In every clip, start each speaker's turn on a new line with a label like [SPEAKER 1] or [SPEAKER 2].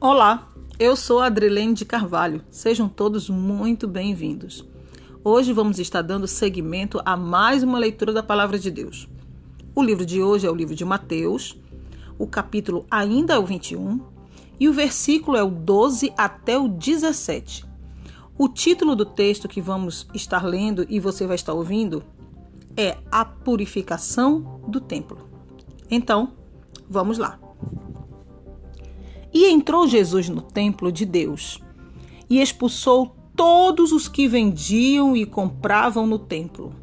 [SPEAKER 1] Olá, eu sou Adrilene de Carvalho. Sejam todos muito bem-vindos. Hoje vamos estar dando seguimento a mais uma leitura da Palavra de Deus. O livro de hoje é o livro de Mateus, o capítulo ainda é o 21 e o versículo é o 12 até o 17. O título do texto que vamos estar lendo e você vai estar ouvindo é A Purificação do Templo. Então, vamos lá. E entrou Jesus no templo de Deus e expulsou todos os que vendiam e compravam no templo.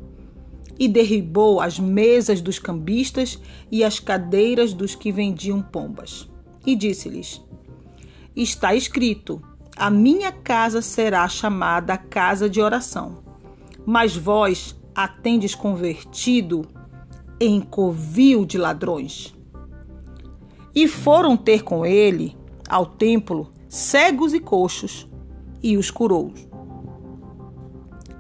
[SPEAKER 1] E derribou as mesas dos cambistas e as cadeiras dos que vendiam pombas. E disse-lhes: Está escrito: A minha casa será chamada casa de oração. Mas vós a tendes convertido em covil de ladrões. E foram ter com ele ao templo cegos e coxos, e os curou.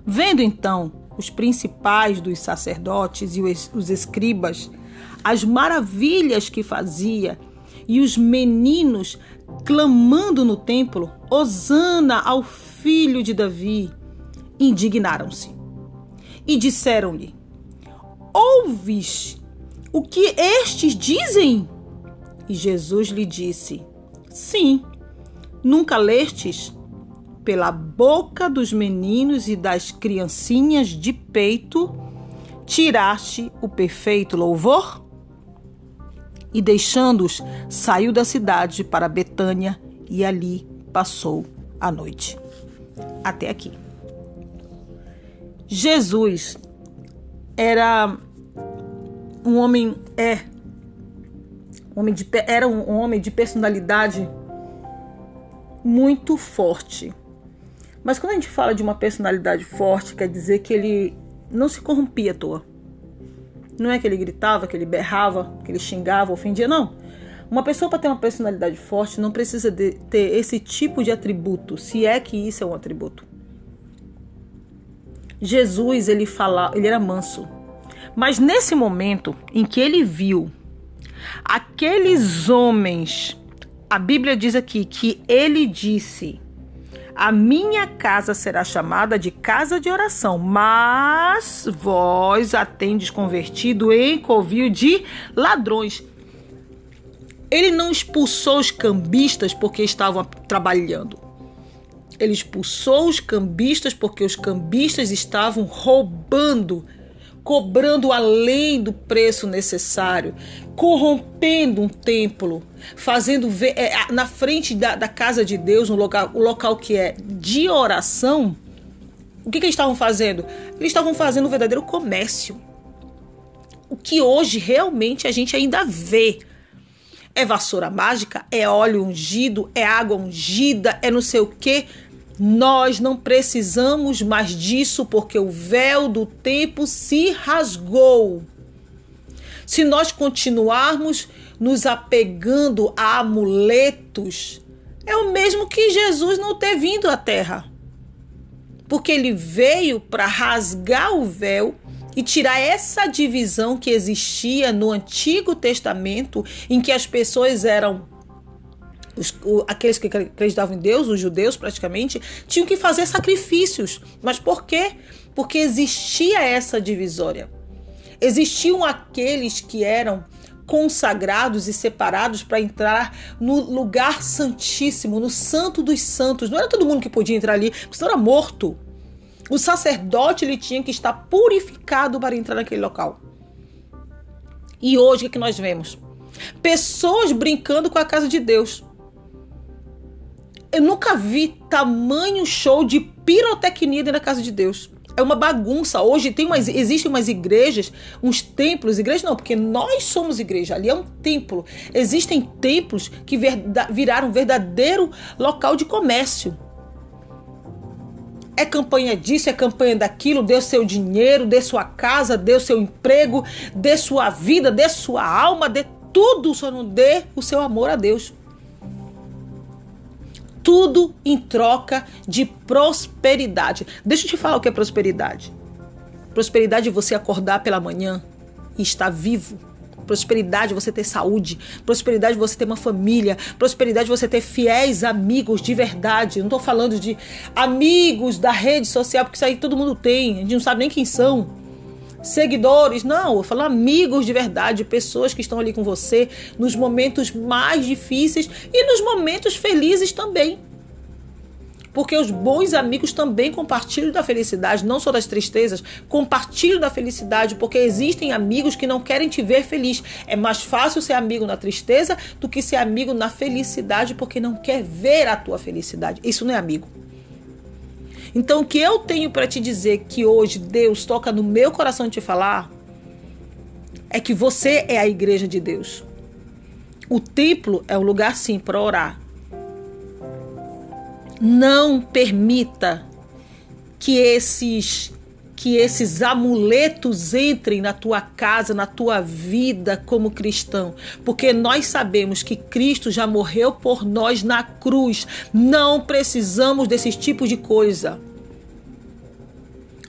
[SPEAKER 1] Vendo então os principais dos sacerdotes e os escribas as maravilhas que fazia, e os meninos clamando no templo, Hosana ao filho de Davi, indignaram-se e disseram-lhe: Ouves o que estes dizem? E Jesus lhe disse: Sim, nunca lestes? Pela boca dos meninos e das criancinhas de peito, tiraste o perfeito louvor? E deixando-os, saiu da cidade para Betânia e ali passou a noite. Até aqui. Jesus era um homem, é homem de, era um homem de personalidade muito forte. Mas quando a gente fala de uma personalidade forte, quer dizer que ele não se corrompia à toa. Não é que ele gritava, que ele berrava, que ele xingava, ofendia, não. Uma pessoa para ter uma personalidade forte não precisa ter esse tipo de atributo, se é que isso é um atributo. Jesus, ele fala, ele era manso. Mas nesse momento em que ele viu Aqueles homens, a Bíblia diz aqui que ele disse: A minha casa será chamada de casa de oração, mas vós a tendes convertido em covil de ladrões. Ele não expulsou os cambistas porque estavam trabalhando. Ele expulsou os cambistas porque os cambistas estavam roubando cobrando além do preço necessário, corrompendo um templo, fazendo ver, é, na frente da, da, casa de Deus, um local, o um local que é de oração. O que, que eles estavam fazendo? Eles estavam fazendo um verdadeiro comércio. O que hoje realmente a gente ainda vê. É vassoura mágica, é óleo ungido, é água ungida, é não sei o que. Nós não precisamos mais disso porque o véu do tempo se rasgou. Se nós continuarmos nos apegando a amuletos, é o mesmo que Jesus não ter vindo à terra. Porque ele veio para rasgar o véu e tirar essa divisão que existia no Antigo Testamento, em que as pessoas eram os, o, aqueles que acreditavam em Deus, os judeus praticamente, tinham que fazer sacrifícios. Mas por quê? Porque existia essa divisória. Existiam aqueles que eram consagrados e separados para entrar no lugar santíssimo, no santo dos santos. Não era todo mundo que podia entrar ali, porque senão era morto. O sacerdote ele tinha que estar purificado para entrar naquele local. E hoje o que, é nós vemos? Pessoas brincando com a casa de Deus. Eu nunca vi tamanho show de pirotecnia dentro da casa de Deus. É uma bagunça. Hoje tem umas, existem umas igrejas, uns templos, igrejas não, porque nós somos igreja, ali é um templo. Existem templos que viraram um verdadeiro local de comércio. É campanha disso, é campanha daquilo, dê seu dinheiro, dê sua casa, dê seu emprego, dê sua vida, dê sua alma, dê tudo, só não dê o seu amor a Deus tudo em troca de prosperidade. Deixa eu te falar o que é prosperidade. Prosperidade é você acordar pela manhã e estar vivo. Prosperidade é você ter saúde. Prosperidade é você ter uma família. Prosperidade é você ter fiéis amigos de verdade. Não tô falando de amigos da rede social, porque isso aí todo mundo tem. A gente não sabe nem quem são seguidores, não, eu falo amigos de verdade, pessoas que estão ali com você nos momentos mais difíceis e nos momentos felizes também. Porque os bons amigos também compartilham da felicidade, não só das tristezas, compartilham da felicidade, porque existem amigos que não querem te ver feliz. É mais fácil ser amigo na tristeza do que ser amigo na felicidade, porque não quer ver a tua felicidade. Isso não é amigo. Então, o que eu tenho para te dizer que hoje Deus toca no meu coração te falar é que você é a igreja de Deus. O templo é o lugar sim para orar. Não permita que esses que esses amuletos entrem na tua casa, na tua vida como cristão, porque nós sabemos que Cristo já morreu por nós na cruz. Não precisamos desses tipos de coisa.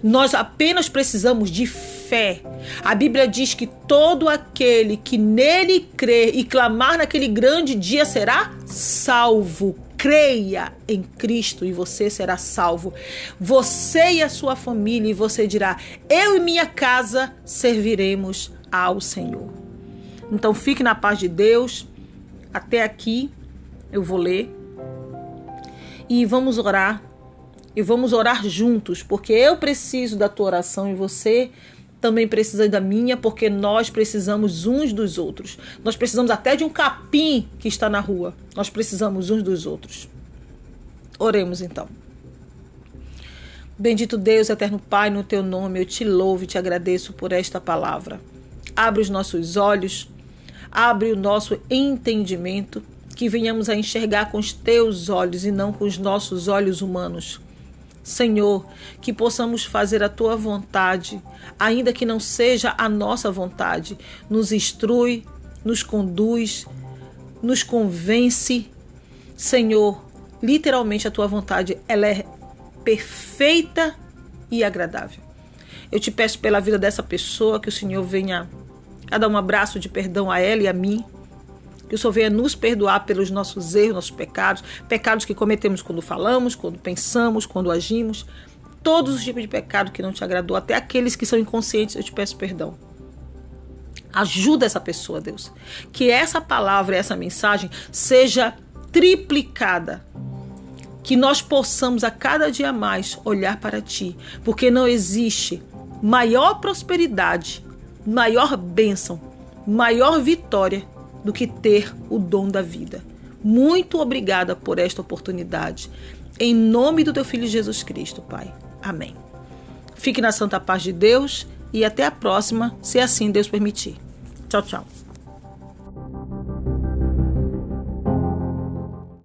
[SPEAKER 1] Nós apenas precisamos de fé. A Bíblia diz que todo aquele que nele crer e clamar naquele grande dia será salvo creia em Cristo e você será salvo. Você e a sua família, e você dirá: Eu e minha casa serviremos ao Senhor. Então fique na paz de Deus. Até aqui eu vou ler. E vamos orar. E vamos orar juntos, porque eu preciso da tua oração e você também precisa da minha, porque nós precisamos uns dos outros. Nós precisamos até de um capim que está na rua. Nós precisamos uns dos outros. Oremos então. Bendito Deus, eterno Pai, no teu nome eu te louvo e te agradeço por esta palavra. Abre os nossos olhos, abre o nosso entendimento, que venhamos a enxergar com os teus olhos e não com os nossos olhos humanos. Senhor, que possamos fazer a tua vontade, ainda que não seja a nossa vontade. Nos instrui, nos conduz, nos convence. Senhor, literalmente a tua vontade, ela é perfeita e agradável. Eu te peço pela vida dessa pessoa que o Senhor venha a dar um abraço de perdão a ela e a mim que o Senhor venha nos perdoar pelos nossos erros, nossos pecados, pecados que cometemos quando falamos, quando pensamos, quando agimos. Todos os tipos de pecado que não te agradou, até aqueles que são inconscientes, eu te peço perdão. Ajuda essa pessoa, Deus. Que essa palavra, essa mensagem seja triplicada. Que nós possamos a cada dia mais olhar para ti, porque não existe maior prosperidade, maior bênção, maior vitória do que ter o dom da vida. Muito obrigada por esta oportunidade. Em nome do teu filho Jesus Cristo, Pai. Amém. Fique na santa paz de Deus e até a próxima, se assim Deus permitir. Tchau, tchau.